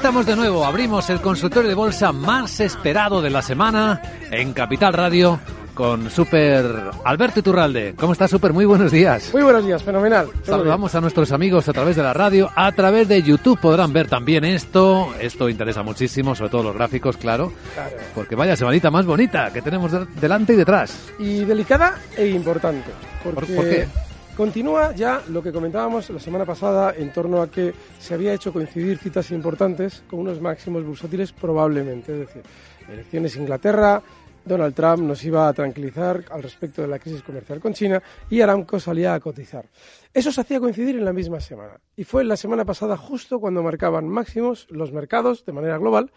estamos de nuevo, abrimos el consultorio de bolsa más esperado de la semana en Capital Radio con Super Alberto Iturralde. ¿Cómo estás, Super? Muy buenos días. Muy buenos días, fenomenal. Saludamos a nuestros amigos a través de la radio, a través de YouTube podrán ver también esto. Esto interesa muchísimo, sobre todo los gráficos, claro. Claro. Porque vaya semanita más bonita que tenemos de- delante y detrás. Y delicada e importante. ¿Por, Porque por qué? Continúa ya lo que comentábamos la semana pasada en torno a que se había hecho coincidir citas importantes con unos máximos bursátiles probablemente. Es decir, elecciones Inglaterra, Donald Trump nos iba a tranquilizar al respecto de la crisis comercial con China y Aramco salía a cotizar. Eso se hacía coincidir en la misma semana. Y fue la semana pasada justo cuando marcaban máximos los mercados de manera global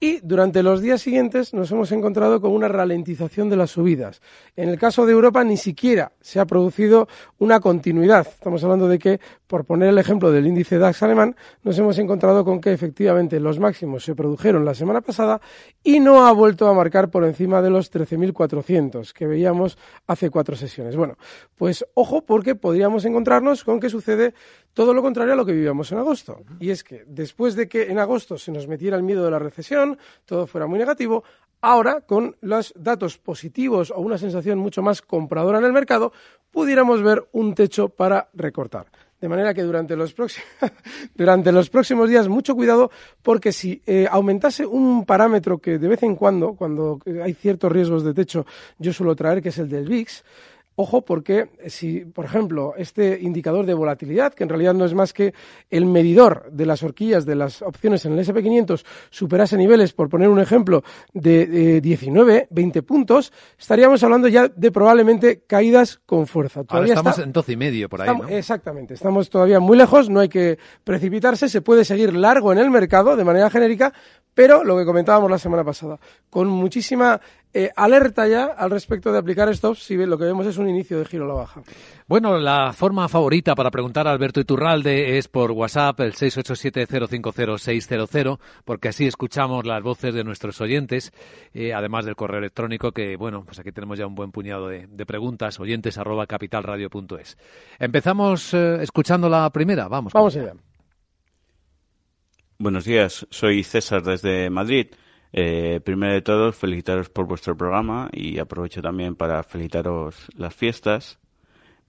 y durante los días siguientes nos hemos encontrado con una ralentización de las subidas. En el caso de Europa ni siquiera se ha producido una continuidad. Estamos hablando de que, por poner el ejemplo del índice DAX alemán, nos hemos encontrado con que efectivamente los máximos se produjeron la semana pasada y no ha vuelto a marcar por encima de los 13.400 que veíamos hace cuatro sesiones. Bueno, pues ojo porque podríamos encontrarnos con que sucede todo lo contrario a lo que vivíamos en agosto. Y es que después de que en agosto se nos metiera el miedo de la recesión, todo fuera muy negativo, ahora con los datos positivos o una sensación mucho más compradora en el mercado, pudiéramos ver un techo para recortar. De manera que durante los, próximos, durante los próximos días, mucho cuidado, porque si eh, aumentase un parámetro que de vez en cuando, cuando hay ciertos riesgos de techo, yo suelo traer, que es el del VIX, Ojo porque si, por ejemplo, este indicador de volatilidad, que en realidad no es más que el medidor de las horquillas de las opciones en el SP500, superase niveles, por poner un ejemplo, de, eh, 19, 20 puntos, estaríamos hablando ya de probablemente caídas con fuerza. Ahora Todavía estamos está- en 12 y medio por ahí, Estamos- ¿no? Exactamente, estamos todavía muy lejos, no hay que precipitarse, se puede seguir largo en el mercado de manera genérica, pero lo que comentábamos la semana pasada, con muchísima eh, alerta ya al respecto de aplicar stops, si lo que vemos es un inicio de giro a la baja. Bueno, la forma favorita para preguntar a Alberto Iturralde es por WhatsApp, el 687-050-600, porque así escuchamos las voces de nuestros oyentes, eh, además del correo electrónico, que bueno, pues aquí tenemos ya un buen puñado de, de preguntas, oyentes arroba capitalradio.es. Empezamos eh, escuchando la primera, vamos. Vamos allá. Buenos días, soy César desde Madrid. Eh, primero de todo, felicitaros por vuestro programa y aprovecho también para felicitaros las fiestas.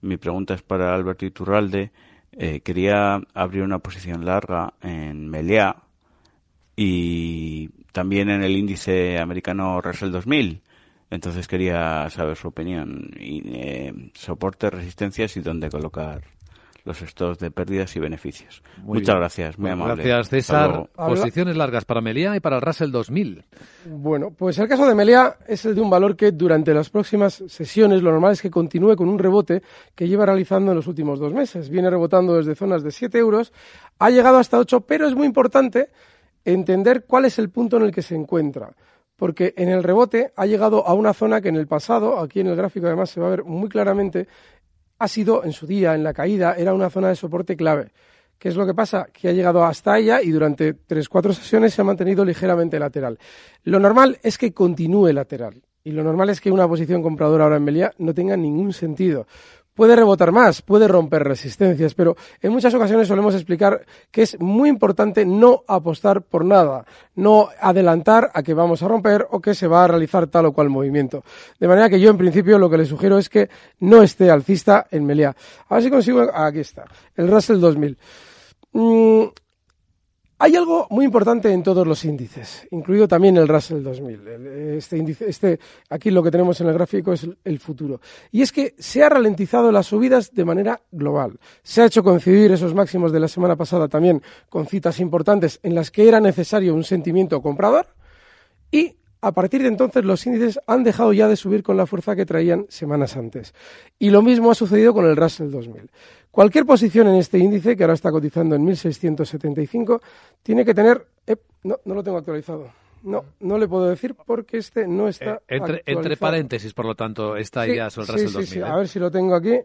Mi pregunta es para Alberto Iturralde. Eh, quería abrir una posición larga en Meliá y también en el índice americano Russell 2000. Entonces quería saber su opinión y eh, soportes, resistencias y dónde colocar los stocks de pérdidas y beneficios. Muy Muchas bien. gracias, muy amable. Gracias, César. Posiciones largas para Melia y para el Russell 2000. Bueno, pues el caso de Melia es el de un valor que durante las próximas sesiones lo normal es que continúe con un rebote que lleva realizando en los últimos dos meses. Viene rebotando desde zonas de 7 euros, ha llegado hasta 8, pero es muy importante entender cuál es el punto en el que se encuentra. Porque en el rebote ha llegado a una zona que en el pasado, aquí en el gráfico además se va a ver muy claramente, ha sido en su día, en la caída, era una zona de soporte clave. ¿Qué es lo que pasa? Que ha llegado hasta ella y durante tres, cuatro sesiones se ha mantenido ligeramente lateral. Lo normal es que continúe lateral. Y lo normal es que una posición compradora ahora en Melia no tenga ningún sentido. Puede rebotar más, puede romper resistencias, pero en muchas ocasiones solemos explicar que es muy importante no apostar por nada, no adelantar a que vamos a romper o que se va a realizar tal o cual movimiento. De manera que yo en principio lo que le sugiero es que no esté alcista en Melia. A ver si consigo, aquí está, el Russell 2000. Mm, Hay algo muy importante en todos los índices, incluido también el Russell 2000. Este índice, este, aquí lo que tenemos en el gráfico es el futuro. Y es que se ha ralentizado las subidas de manera global. Se ha hecho coincidir esos máximos de la semana pasada también con citas importantes en las que era necesario un sentimiento comprador y a partir de entonces los índices han dejado ya de subir con la fuerza que traían semanas antes. Y lo mismo ha sucedido con el Russell 2000. Cualquier posición en este índice, que ahora está cotizando en 1675, tiene que tener... Eh, no, no lo tengo actualizado. No, no le puedo decir porque este no está. Eh, entre, paréntesis, por lo tanto, está ya sobre el Russell sí, Sí, a ver si lo tengo aquí.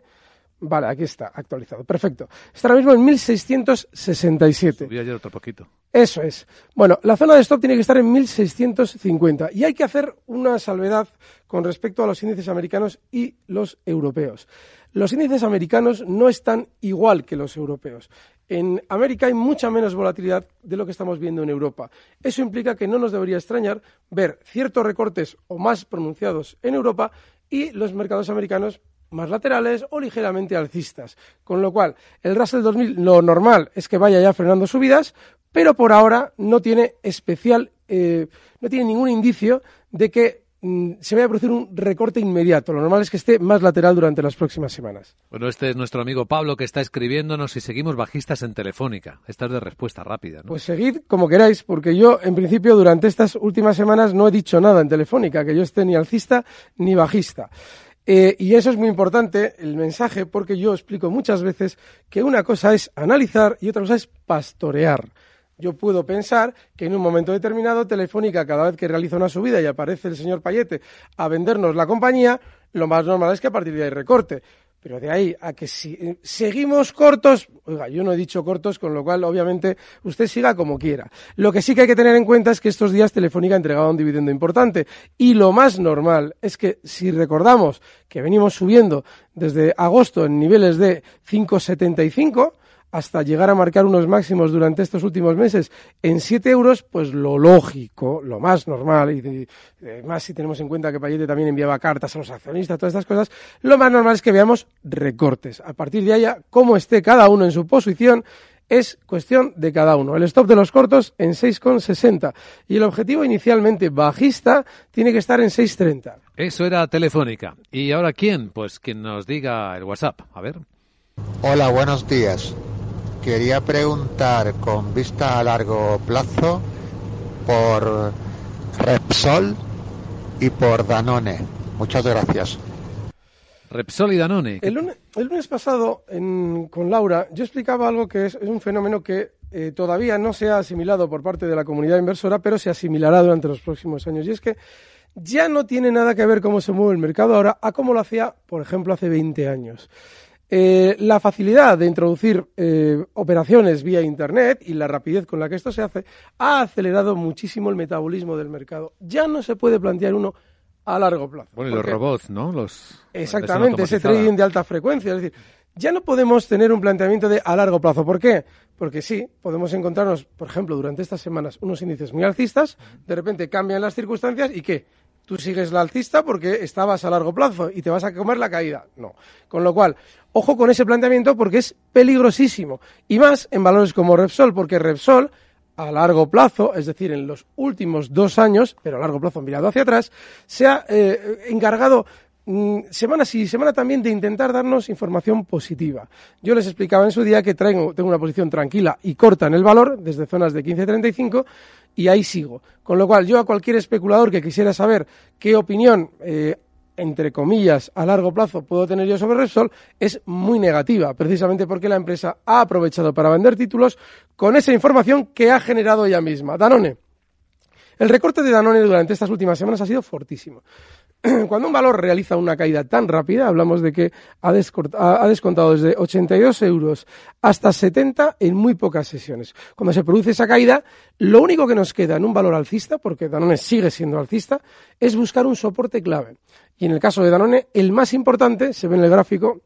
Vale, aquí está, actualizado. Perfecto. Está ahora mismo en 1667. Subí ayer otro poquito. Eso es. Bueno, la zona de stop tiene que estar en 1650. Y hay que hacer una salvedad con respecto a los índices americanos y los europeos. Los índices americanos no están igual que los europeos. En América hay mucha menos volatilidad de lo que estamos viendo en Europa. Eso implica que no nos debería extrañar ver ciertos recortes o más pronunciados en Europa y los mercados americanos más laterales o ligeramente alcistas. Con lo cual, el Russell 2000 lo normal es que vaya ya frenando subidas, pero por ahora no tiene especial, eh, no tiene ningún indicio de que mm, se vaya a producir un recorte inmediato. Lo normal es que esté más lateral durante las próximas semanas. Bueno, este es nuestro amigo Pablo que está escribiéndonos si seguimos bajistas en Telefónica. Esta es de respuesta rápida. Pues seguid como queráis, porque yo, en principio, durante estas últimas semanas no he dicho nada en Telefónica, que yo esté ni alcista ni bajista. Eh, y eso es muy importante, el mensaje, porque yo explico muchas veces que una cosa es analizar y otra cosa es pastorear. Yo puedo pensar que en un momento determinado Telefónica, cada vez que realiza una subida y aparece el señor Payete a vendernos la compañía, lo más normal es que a partir de ahí recorte. Pero de ahí a que si eh, seguimos cortos, oiga, yo no he dicho cortos, con lo cual obviamente usted siga como quiera. Lo que sí que hay que tener en cuenta es que estos días Telefónica ha entregado un dividendo importante y lo más normal es que si recordamos que venimos subiendo desde agosto en niveles de 5,75, hasta llegar a marcar unos máximos durante estos últimos meses en 7 euros, pues lo lógico, lo más normal, y más si tenemos en cuenta que Payete también enviaba cartas a los accionistas, todas estas cosas, lo más normal es que veamos recortes. A partir de allá, cómo esté cada uno en su posición, es cuestión de cada uno. El stop de los cortos en 6,60 y el objetivo inicialmente bajista tiene que estar en 6,30. Eso era Telefónica. ¿Y ahora quién? Pues quien nos diga el WhatsApp. A ver. Hola, buenos días. Quería preguntar con vista a largo plazo por Repsol y por Danone. Muchas gracias. Repsol y Danone. El lunes, pasado con Laura yo explicaba algo que es, un fenómeno que eh, todavía no se ha asimilado por parte de la comunidad inversora, pero se asimilará durante los próximos años. Y es que ya no tiene nada que ver cómo se mueve el mercado ahora a cómo lo hacía, por ejemplo, hace 20 años. Eh, la facilidad de introducir eh, operaciones vía Internet y la rapidez con la que esto se hace ha acelerado muchísimo el metabolismo del mercado. Ya no se puede plantear uno a largo plazo. Bueno, y los robots, ¿no? Los, exactamente, ese trading de alta frecuencia. Es decir, ya no podemos tener un planteamiento de a largo plazo. ¿Por qué? Porque sí, podemos encontrarnos, por ejemplo, durante estas semanas unos índices muy alcistas, de repente cambian las circunstancias y ¿qué? Tú sigues la alcista porque estabas a largo plazo y te vas a comer la caída. No. Con lo cual, ojo con ese planteamiento porque es peligrosísimo. Y más en valores como Repsol, porque Repsol, a largo plazo, es decir, en los últimos dos años, pero a largo plazo mirado hacia atrás, se ha eh, encargado semana sí, semana también de intentar darnos información positiva. Yo les explicaba en su día que traigo, tengo una posición tranquila y corta en el valor, desde zonas de 15.35, y ahí sigo. Con lo cual, yo a cualquier especulador que quisiera saber qué opinión, eh, entre comillas, a largo plazo puedo tener yo sobre Repsol, es muy negativa, precisamente porque la empresa ha aprovechado para vender títulos con esa información que ha generado ella misma. Danone. El recorte de Danone durante estas últimas semanas ha sido fortísimo. Cuando un valor realiza una caída tan rápida, hablamos de que ha, descontado desde 82 euros hasta 70 en muy pocas sesiones. Cuando se produce esa caída, lo único que nos queda en un valor alcista, porque Danone sigue siendo alcista, es buscar un soporte clave. Y en el caso de Danone, el más importante, se ve en el gráfico,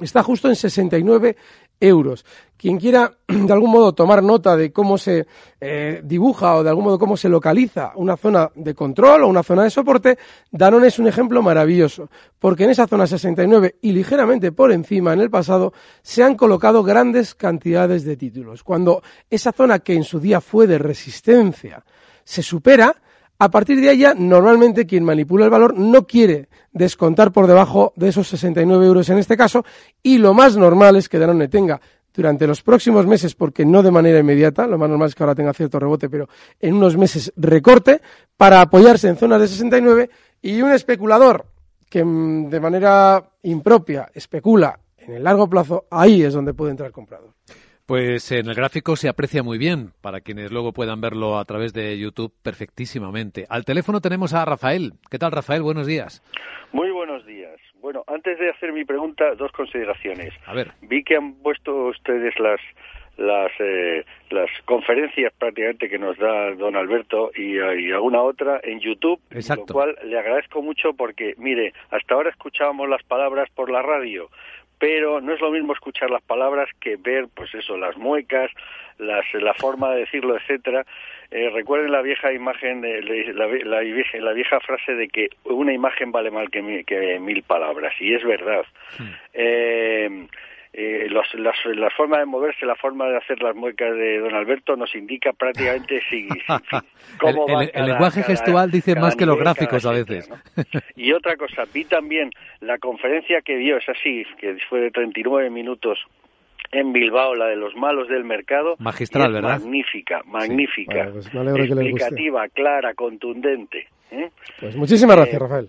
está justo en 69 euros. Quien quiera de algún modo tomar nota de cómo se eh, dibuja o de algún modo cómo se localiza una zona de control o una zona de soporte, Danone es un ejemplo maravilloso, porque en esa zona 69 y ligeramente por encima en el pasado se han colocado grandes cantidades de títulos. Cuando esa zona que en su día fue de resistencia se supera, a partir de ahí normalmente quien manipula el valor no quiere descontar por debajo de esos 69 euros en este caso y lo más normal es que Danone tenga durante los próximos meses, porque no de manera inmediata, lo más normal es que ahora tenga cierto rebote, pero en unos meses recorte para apoyarse en zonas de 69 y un especulador que mm, de manera impropia especula en el largo plazo, ahí es donde puede entrar comprador. Pues en el gráfico se aprecia muy bien, para quienes luego puedan verlo a través de YouTube perfectísimamente. Al teléfono tenemos a Rafael. ¿Qué tal, Rafael? Buenos días. Muy buenos días. Bueno, antes de hacer mi pregunta, dos consideraciones. A ver. Vi que han puesto ustedes las las eh, las conferencias prácticamente que nos da don Alberto y, y alguna otra en YouTube, Exacto. lo cual le agradezco mucho porque mire, hasta ahora escuchábamos las palabras por la radio, pero no es lo mismo escuchar las palabras que ver, pues eso, las muecas, las, la forma de decirlo, etcétera. Eh, recuerden la vieja imagen, de, la, la, la, vieja frase de que una imagen vale mal que, mil, que mil palabras, y es verdad. Hmm. Eh, eh, los, las, la forma de moverse, la forma de hacer las muecas de don Alberto nos indica prácticamente si, si cómo el, va el, cada, el lenguaje cada, gestual dice cada más que los gráficos a veces. ¿no? Y otra cosa, vi también la conferencia que dio, es así, que fue de 39 minutos en Bilbao, la de los malos del mercado. Magistral, ¿verdad? Magnífica, magnífica. Sí. Bueno, pues me alegro que explicativa, clara, contundente. ¿eh? Pues muchísimas gracias, Eh, Rafael.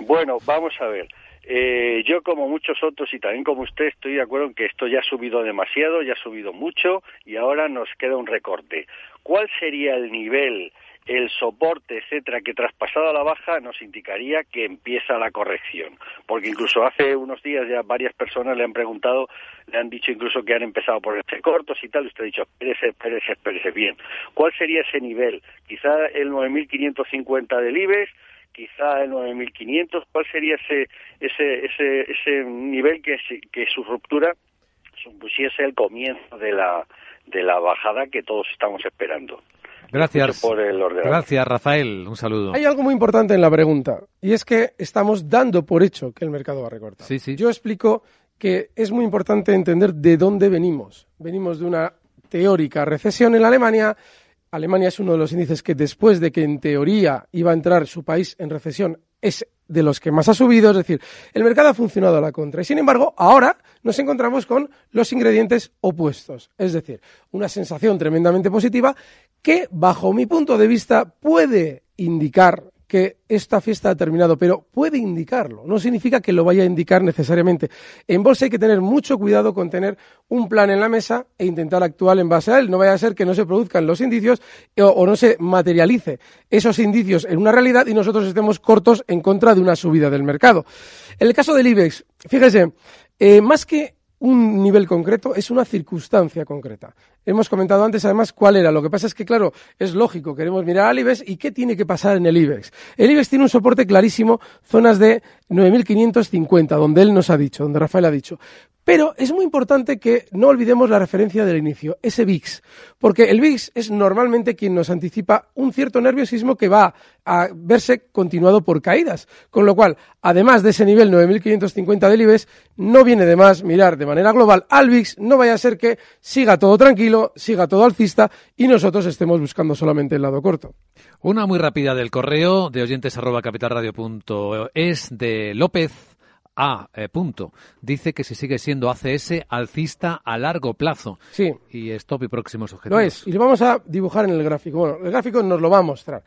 Bueno, vamos a ver. Eh, yo, como muchos otros y también como usted, estoy de acuerdo en que esto ya ha subido demasiado, ya ha subido mucho y ahora nos queda un recorte. ¿Cuál sería el nivel, el soporte, etcétera, que traspasado la baja nos indicaría que empieza la corrección? Porque incluso hace unos días ya varias personas le han preguntado, le han dicho incluso que han empezado por este cortos y tal, usted ha dicho, espérese, espérese, espérese bien. ¿Cuál sería ese nivel? Quizá el 9.550 del IBEX, quizá el 9.500, ¿cuál sería ese, ese, ese, ese nivel que, que su ruptura supusiese el comienzo de la, de la bajada que todos estamos esperando? Gracias. Por el Gracias, Rafael. Un saludo. Hay algo muy importante en la pregunta, y es que estamos dando por hecho que el mercado va a recortar. Sí, sí. Yo explico que es muy importante entender de dónde venimos. Venimos de una teórica recesión en la Alemania. Alemania es uno de los índices que después de que en teoría iba a entrar su país en recesión es de los que más ha subido, es decir, el mercado ha funcionado a la contra. Y sin embargo, ahora nos encontramos con los ingredientes opuestos, es decir, una sensación tremendamente positiva que, bajo mi punto de vista, puede indicar que esta fiesta ha terminado, pero puede indicarlo, no significa que lo vaya a indicar necesariamente. En bolsa hay que tener mucho cuidado con tener un plan en la mesa e intentar actuar en base a él. No vaya a ser que no se produzcan los indicios o, no se materialice esos indicios en una realidad y nosotros estemos cortos en contra de una subida del mercado. En el caso del IBEX, fíjese, eh, más que un nivel concreto, es una circunstancia concreta. Hemos comentado antes, además, cuál era. Lo que pasa es que, claro, es lógico, queremos mirar al IBEX y qué tiene que pasar en el IBEX. El IBEX tiene un soporte clarísimo, zonas de 9.550, donde él nos ha dicho, donde Rafael ha dicho. Pero es muy importante que no olvidemos la referencia del inicio, ese VIX, porque el VIX es normalmente quien nos anticipa un cierto nerviosismo que va a verse continuado por caídas. Con lo cual, además de ese nivel 9.550 del IBEX, no viene de más mirar de manera global al VIX, no vaya a ser que siga todo tranquilo, siga todo alcista y nosotros estemos buscando solamente el lado corto. Una muy rápida del correo de oyentes arroba capitalradio.es de López a eh, punto. Dice que si sigue siendo ACS alcista a largo plazo. Sí. Y stop y próximos objetivos. Lo es. Y lo vamos a dibujar en el gráfico. Bueno, el gráfico nos lo va a mostrar.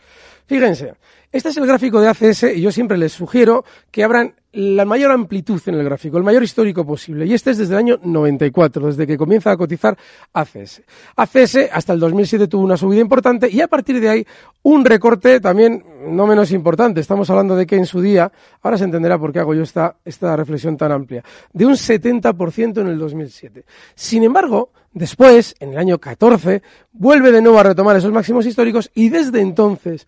Fíjense, este es el gráfico de ACS y yo siempre les sugiero que abran la mayor amplitud en el gráfico, el mayor histórico posible. Y este es desde el año 94, desde que comienza a cotizar ACS. ACS hasta el 2007 tuvo una subida importante y a partir de ahí un recorte también no menos importante. Estamos hablando de que en su día, ahora se entenderá por qué hago yo esta, esta reflexión tan amplia, de un 70% en el 2007. Sin embargo, después, en el año 14, vuelve de nuevo a retomar esos máximos históricos y desde entonces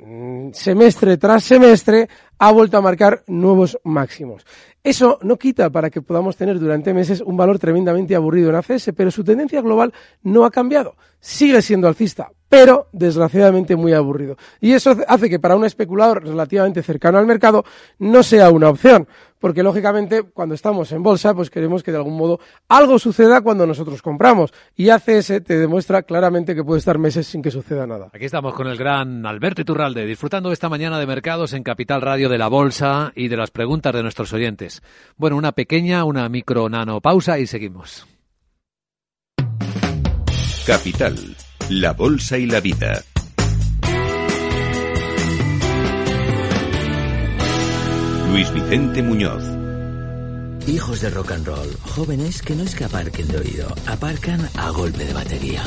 mm, semestre tras semestre, ha vuelto a marcar nuevos máximos. Eso no quita para que podamos tener durante meses un valor tremendamente aburrido en ACS, pero su tendencia global no ha cambiado. Sigue siendo alcista, pero desgraciadamente muy aburrido. Y eso hace que para un especulador relativamente cercano al mercado no sea una opción, porque lógicamente cuando estamos en bolsa pues queremos que de algún modo algo suceda cuando nosotros compramos y ACS te demuestra claramente que puede estar meses sin que suceda nada. Aquí estamos con el gran Alberto Iturralde, disfrutando esta mañana de mercados en Capital Radio de la bolsa y de las preguntas de nuestros oyentes. Bueno, una pequeña, una micro nano pausa y seguimos. Capital, la bolsa y la vida. Luis Vicente Muñoz. Hijos de rock and roll, jóvenes que no es que aparquen de oído, aparcan a golpe de batería.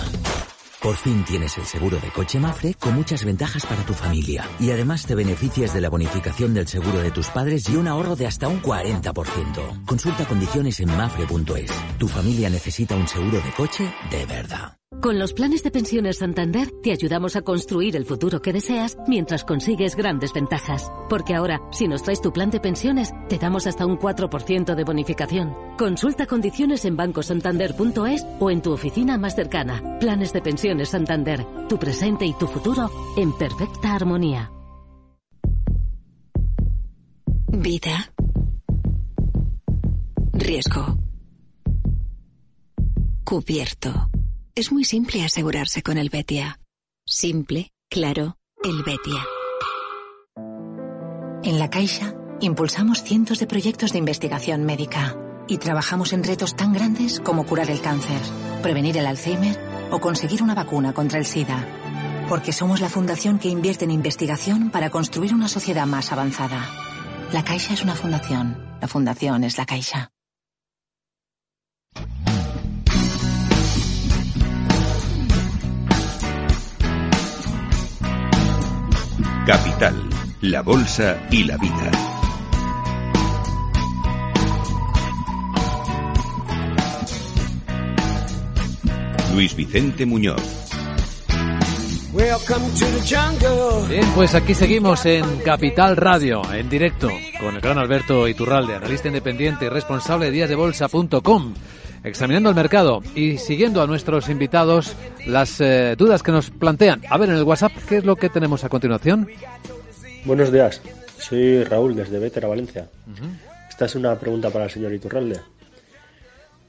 Por fin tienes el seguro de coche Mafre con muchas ventajas para tu familia. Y además te beneficias de la bonificación del seguro de tus padres y un ahorro de hasta un 40%. Consulta condiciones en mafre.es. Tu familia necesita un seguro de coche de verdad. Con los planes de pensiones Santander te ayudamos a construir el futuro que deseas mientras consigues grandes ventajas. Porque ahora, si nos traes tu plan de pensiones, te damos hasta un 4% de bonificación. Consulta condiciones en bancosantander.es o en tu oficina más cercana. Planes de pensiones Santander. Tu presente y tu futuro en perfecta armonía. Vida. Riesgo. Cubierto. Es muy simple asegurarse con el Betia. Simple, claro, el Betia. En la Caixa, impulsamos cientos de proyectos de investigación médica y trabajamos en retos tan grandes como curar el cáncer, prevenir el Alzheimer o conseguir una vacuna contra el SIDA. Porque somos la fundación que invierte en investigación para construir una sociedad más avanzada. La Caixa es una fundación. La fundación es la Caixa. Capital, la bolsa y la vida. Luis Vicente Muñoz. Bien, pues aquí seguimos en Capital Radio, en directo, con el gran Alberto Iturralde, analista independiente y responsable de díasdebolsa.com, examinando el mercado y siguiendo a nuestros invitados las eh, dudas que nos plantean. A ver, en el WhatsApp, ¿qué es lo que tenemos a continuación? Buenos días, soy Raúl desde Vétera, Valencia. Esta es una pregunta para el señor Iturralde.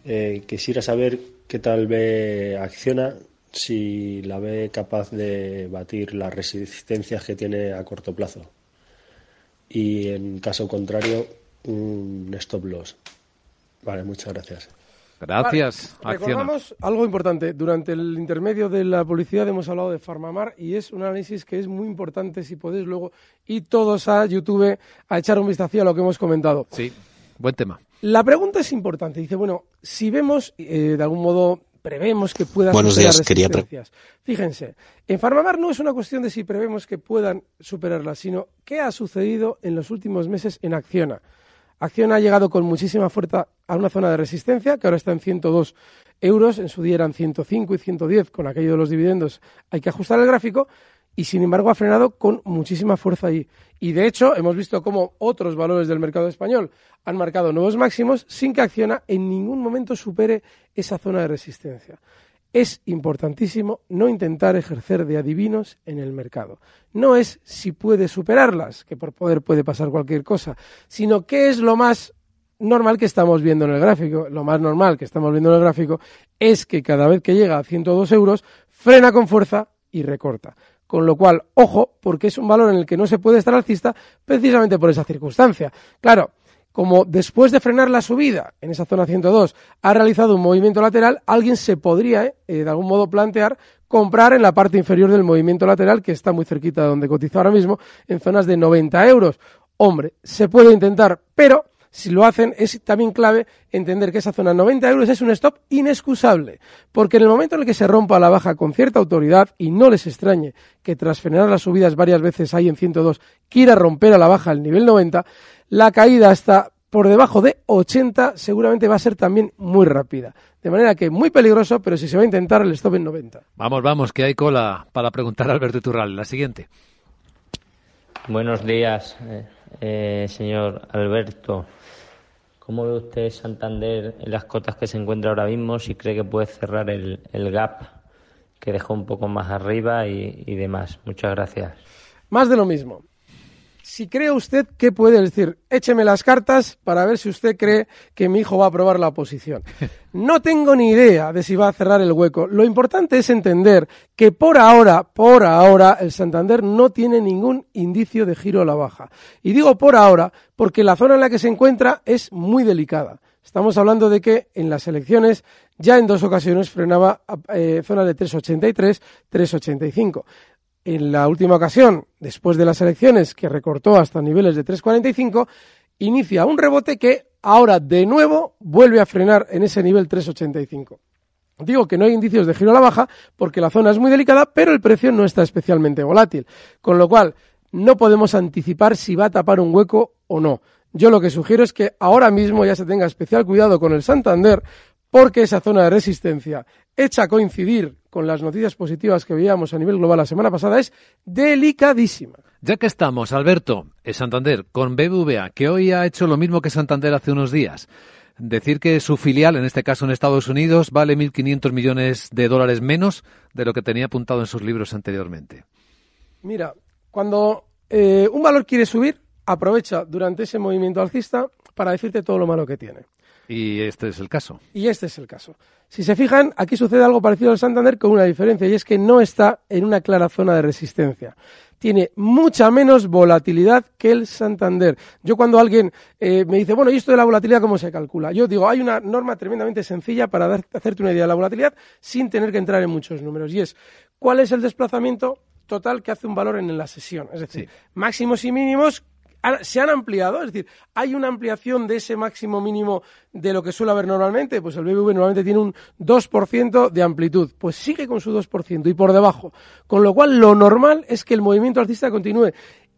Eh, quisiera saber qué tal ve Acciona, si la ve capaz de batir las resistencias que tiene a corto plazo. Y en caso contrario, un stop loss. Vale, muchas gracias. Gracias. Vale, recordamos algo importante. Durante el intermedio de la publicidad hemos hablado de Farmamar y es un análisis que es muy importante si podéis luego ir todos a YouTube a echar un vistazo a lo que hemos comentado. Sí, buen tema. La pregunta es importante. Dice, bueno, si vemos eh, de algún modo prevemos que puedan Buenos superar días, resistencias. Fíjense, en Farmamar no es una cuestión de si prevemos que puedan superarlas, sino qué ha sucedido en los últimos meses en Acciona. Acciona ha llegado con muchísima fuerza a una zona de resistencia que ahora está en 102 euros, en su día eran 105 y 110, con aquello de los dividendos hay que ajustar el gráfico, y sin embargo ha frenado con muchísima fuerza ahí. Y de hecho hemos visto cómo otros valores del mercado español han marcado nuevos máximos sin que Acciona en ningún momento supere esa zona de resistencia. Es importantísimo no intentar ejercer de adivinos en el mercado. No es si puede superarlas, que por poder puede pasar cualquier cosa, sino qué es lo más normal que estamos viendo en el gráfico. Lo más normal que estamos viendo en el gráfico es que cada vez que llega a 102 euros, frena con fuerza y recorta. Con lo cual, ojo, porque es un valor en el que no se puede estar alcista precisamente por esa circunstancia. Claro, como después de frenar la subida en esa zona 102 ha realizado un movimiento lateral, alguien se podría, eh, de algún modo, plantear comprar en la parte inferior del movimiento lateral, que está muy cerquita de donde cotiza ahora mismo, en zonas de 90 euros. Hombre, se puede intentar, pero si lo hacen es también clave entender que esa zona 90 euros es un stop inexcusable, porque en el momento en el que se rompa la baja con cierta autoridad, y no les extrañe que tras frenar las subidas varias veces ahí en 102 quiera romper a la baja el nivel 90, la caída hasta por debajo de 80 seguramente va a ser también muy rápida. De manera que muy peligroso, pero si se va a intentar el stop en 90. Vamos, vamos, que hay cola para preguntar a Alberto Iturral. La siguiente. Buenos días, eh, eh, señor Alberto. ¿Cómo ve usted Santander en las cotas que se encuentra ahora mismo? Si cree que puede cerrar el, el gap que dejó un poco más arriba y, y demás. Muchas gracias. Más de lo mismo. Si cree usted, ¿qué puede decir? Écheme las cartas para ver si usted cree que mi hijo va a aprobar la oposición. No tengo ni idea de si va a cerrar el hueco. Lo importante es entender que por ahora, por ahora, el Santander no tiene ningún indicio de giro a la baja. Y digo por ahora porque la zona en la que se encuentra es muy delicada. Estamos hablando de que en las elecciones ya en dos ocasiones frenaba eh, zona de 3,83, 3,85 en la última ocasión, después de las elecciones, que recortó hasta niveles de 3,45, inicia un rebote que ahora de nuevo vuelve a frenar en ese nivel 3,85. Digo que no hay indicios de giro a la baja porque la zona es muy delicada, pero el precio no está especialmente volátil, con lo cual no podemos anticipar si va a tapar un hueco o no. Yo lo que sugiero es que ahora mismo ya se tenga especial cuidado con el Santander porque esa zona de resistencia, hecha a coincidir con las noticias positivas que veíamos a nivel global la semana pasada, es delicadísima. Ya que estamos, Alberto, en Santander, con BBVA, que hoy ha hecho lo mismo que Santander hace unos días. Decir que su filial, en este caso en Estados Unidos, vale 1.500 millones de dólares menos de lo que tenía apuntado en sus libros anteriormente. Mira, cuando eh, un valor quiere subir, aprovecha durante ese movimiento alcista para decirte todo lo malo que tiene. Y este es el caso. Y este es el caso. Si se fijan, aquí sucede algo parecido al Santander con una diferencia, y es que no está en una clara zona de resistencia. Tiene mucha menos volatilidad que el Santander. Yo cuando alguien eh, me dice, bueno, ¿y esto de la volatilidad cómo se calcula? Yo digo, hay una norma tremendamente sencilla para dar, hacerte una idea de la volatilidad sin tener que entrar en muchos números. Y es, ¿cuál es el desplazamiento total que hace un valor en la sesión? Es decir, máximos y mínimos se han ampliado, es decir, hay una ampliación de ese máximo mínimo de lo que suele haber normalmente, pues el BBV normalmente tiene un 2% de amplitud, pues sigue con su 2% y por debajo, con lo cual lo normal es que el movimiento alcista continúe.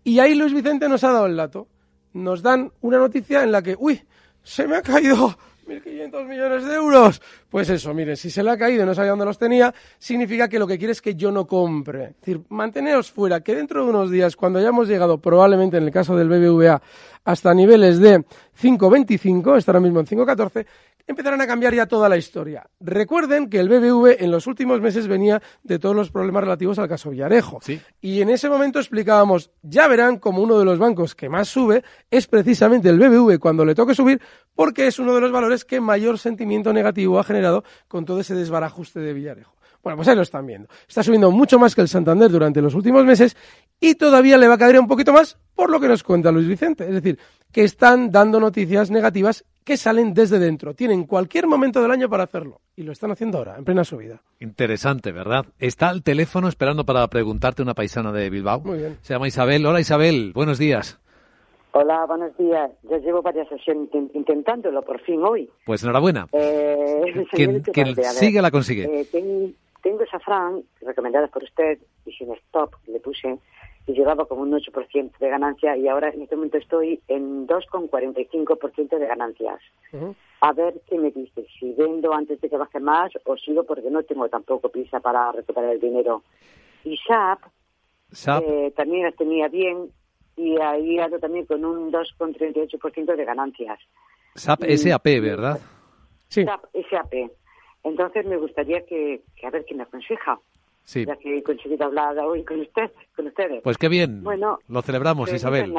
Y ahí Luis Vicente nos ha dado el dato, nos dan una noticia en la que, uy, se me ha caído 1.500 millones de euros. Pues eso, miren, si se le ha caído y no sabía dónde los tenía, significa que lo que quiere es que yo no compre. Es decir, manteneos fuera, que dentro de unos días, cuando hayamos llegado, probablemente en el caso del BBVA, hasta niveles de 5.25, está ahora mismo en 5.14, empezarán a cambiar ya toda la historia. Recuerden que el BBV en los últimos meses venía de todos los problemas relativos al caso Villarejo. Y en ese momento explicábamos, ya verán como uno de los bancos que más sube es precisamente el BBV cuando le toque subir, porque es uno de los valores que mayor sentimiento negativo ha generado con todo ese desbarajuste de Villarejo. Bueno, pues ahí lo están viendo. Está subiendo mucho más que el Santander durante los últimos meses y todavía le va a caer un poquito más por lo que nos cuenta Luis Vicente. Es decir, que están dando noticias negativas que salen desde dentro. Tienen cualquier momento del año para hacerlo. Y lo están haciendo ahora, en plena subida. Interesante, ¿verdad? Está al teléfono esperando para preguntarte una paisana de Bilbao. Muy bien. Se llama Isabel. Hola Isabel, buenos días. Hola, buenos días. Yo llevo varias sesiones intentándolo por fin hoy. Pues enhorabuena. Eh, quien, quien sigue la consigue. Eh, tengo, tengo Safran, recomendada por usted, y sin stop le puse, y llevaba como un 8% de ganancia y ahora en este momento estoy en 2,45% de ganancias. A ver qué me dice, si vendo antes de que baje más o sigo porque no tengo tampoco prisa para recuperar el dinero. Y SAP, Eh, también las tenía bien y ahí ando también con un 2,38% de ganancias. SAP SAP, ¿verdad? Sí. SAP SAP. Entonces me gustaría que, que a ver qué me aconseja. Sí. Ya que he conseguido hablar hoy con usted, con ustedes. Pues qué bien. Bueno, Lo celebramos, Isabel.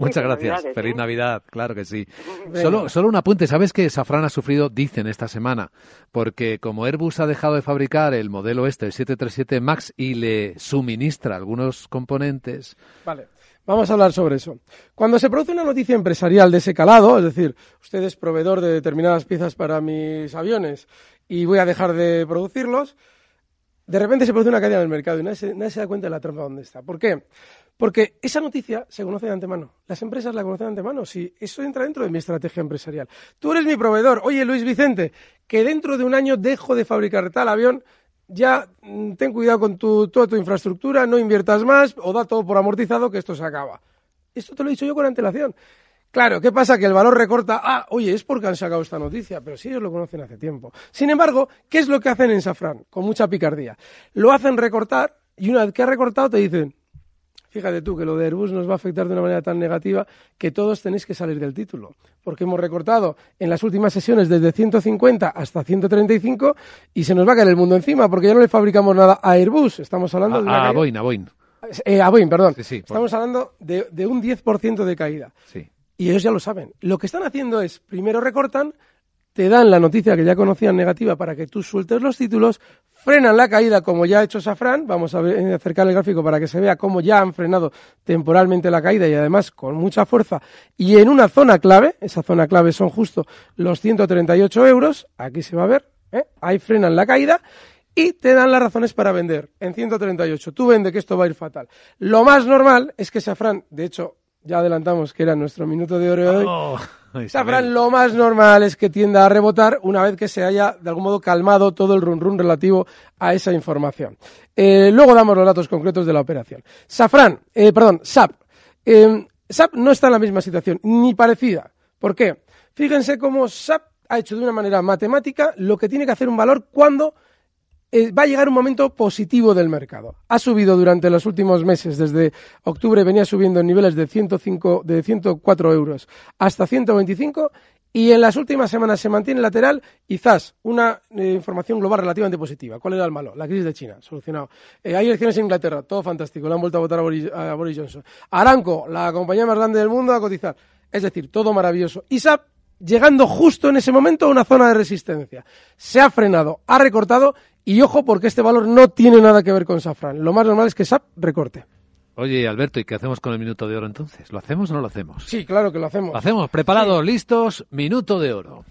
Muchas gracias. Navidades, Feliz ¿eh? Navidad, claro que sí. Solo, solo un apunte. ¿Sabes que Safran ha sufrido, dicen esta semana, porque como Airbus ha dejado de fabricar el modelo este, el 737 MAX, y le suministra algunos componentes, Vale. Vamos a hablar sobre eso. Cuando se produce una noticia empresarial de ese calado, es decir, usted es proveedor de determinadas piezas para mis aviones y voy a dejar de producirlos, de repente se produce una caída en el mercado y nadie se, nadie se da cuenta de la trampa donde está. ¿Por qué? Porque esa noticia se conoce de antemano. Las empresas la conocen de antemano. Si eso entra dentro de mi estrategia empresarial. Tú eres mi proveedor. Oye, Luis Vicente, que dentro de un año dejo de fabricar tal avión. Ya mm, ten cuidado con tu, toda tu infraestructura, no inviertas más o da todo por amortizado que esto se acaba. Esto te lo he dicho yo con antelación. Claro, ¿qué pasa? Que el valor recorta. Ah, oye, es porque han sacado esta noticia, pero sí ellos lo conocen hace tiempo. Sin embargo, ¿qué es lo que hacen en Safran? Con mucha picardía. Lo hacen recortar y una vez que ha recortado te dicen, fíjate tú que lo de Airbus nos va a afectar de una manera tan negativa que todos tenéis que salir del título. Porque hemos recortado en las últimas sesiones desde 150 hasta 135 y se nos va a caer el mundo encima porque ya no le fabricamos nada a Airbus. Estamos hablando de. A, a Boeing, a Boeing. Eh, a Boeing, perdón. Sí, sí, por- Estamos hablando de, de un 10% de caída. Sí. Y ellos ya lo saben. Lo que están haciendo es, primero recortan, te dan la noticia que ya conocían negativa para que tú sueltes los títulos, frenan la caída como ya ha hecho Safran, vamos a acercar el gráfico para que se vea cómo ya han frenado temporalmente la caída y además con mucha fuerza y en una zona clave, esa zona clave son justo los 138 euros, aquí se va a ver, ¿eh? ahí frenan la caída y te dan las razones para vender en 138. Tú vende que esto va a ir fatal. Lo más normal es que Safran, de hecho, ya adelantamos que era nuestro minuto de oro de hoy, Oh. Safran lo más normal es que tienda a rebotar una vez que se haya de algún modo calmado todo el run run relativo a esa información. Eh, luego damos los datos concretos de la operación. Safran, eh, perdón, SAP. Eh, SAP no está en la misma situación, ni parecida. ¿Por qué? Fíjense cómo SAP ha hecho de una manera matemática lo que tiene que hacer un valor cuando eh, va a llegar un momento positivo del mercado. Ha subido durante los últimos meses, desde octubre venía subiendo en niveles de 105, de 104 euros hasta 125 y en las últimas semanas se mantiene lateral quizás una eh, información global relativamente positiva. ¿Cuál era el malo? La crisis de China, solucionado. Eh, hay elecciones en Inglaterra, todo fantástico, le han vuelto a votar a Boris, a Boris Johnson. Aranco, la compañía más grande del mundo, a cotizar. Es decir, todo maravilloso. Y SAP llegando justo en ese momento a una zona de resistencia. Se ha frenado, ha recortado y ojo porque este valor no tiene nada que ver con Safran. Lo más normal es que SAP recorte. Oye, Alberto, ¿y qué hacemos con el minuto de oro entonces? ¿Lo hacemos o no lo hacemos? Sí, claro que lo hacemos. Lo hacemos, preparados, listos, minuto de oro.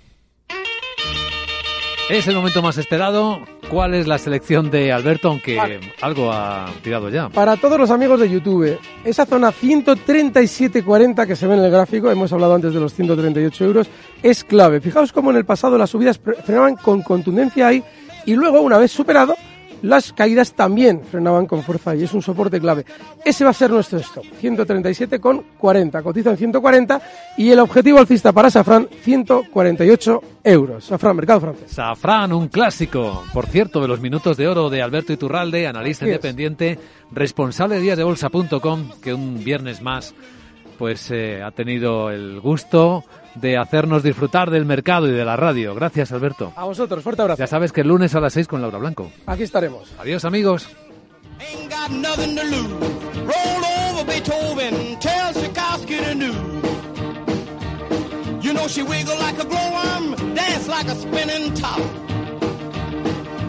Es el momento más esperado. ¿Cuál es la selección de Alberto? Aunque Vale. algo ha tirado ya. Para todos los amigos de YouTube, esa zona 137.40 que se ve en el gráfico, hemos hablado antes de los 138 euros, es clave. Fijaos cómo en el pasado las subidas frenaban con contundencia ahí y luego, una vez superado, las caídas también frenaban con fuerza y es un soporte clave. Ese va a ser nuestro stop, 137,40. Cotiza en 140 y el objetivo alcista para Safran, 148 euros. Safran, mercado francés. Safran, un clásico. Por cierto, de los minutos de oro de Alberto Iturralde, analista independiente, responsable de díasdebolsa.com, que un viernes más pues eh, ha tenido el gusto de hacernos disfrutar del mercado y de la radio. Gracias, Alberto. A vosotros, fuerte abrazo. Ya sabes que el lunes a las 6 con Laura Blanco. Aquí estaremos. Adiós, amigos. You know she wiggle like a glowworm, dance like a spinning top.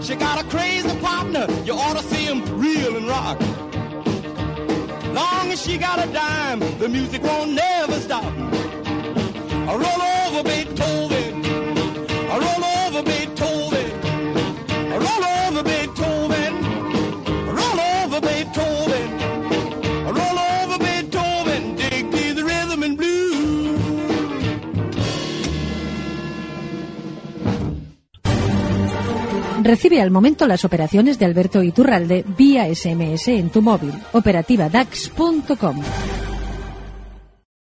She got a crazy partner, you ought to see him reel and rock. Long as she got a dime, the music won't never stop. Recibe al momento las operaciones de Alberto Iturralde vía SMS en tu móvil. Operativa DAX.com.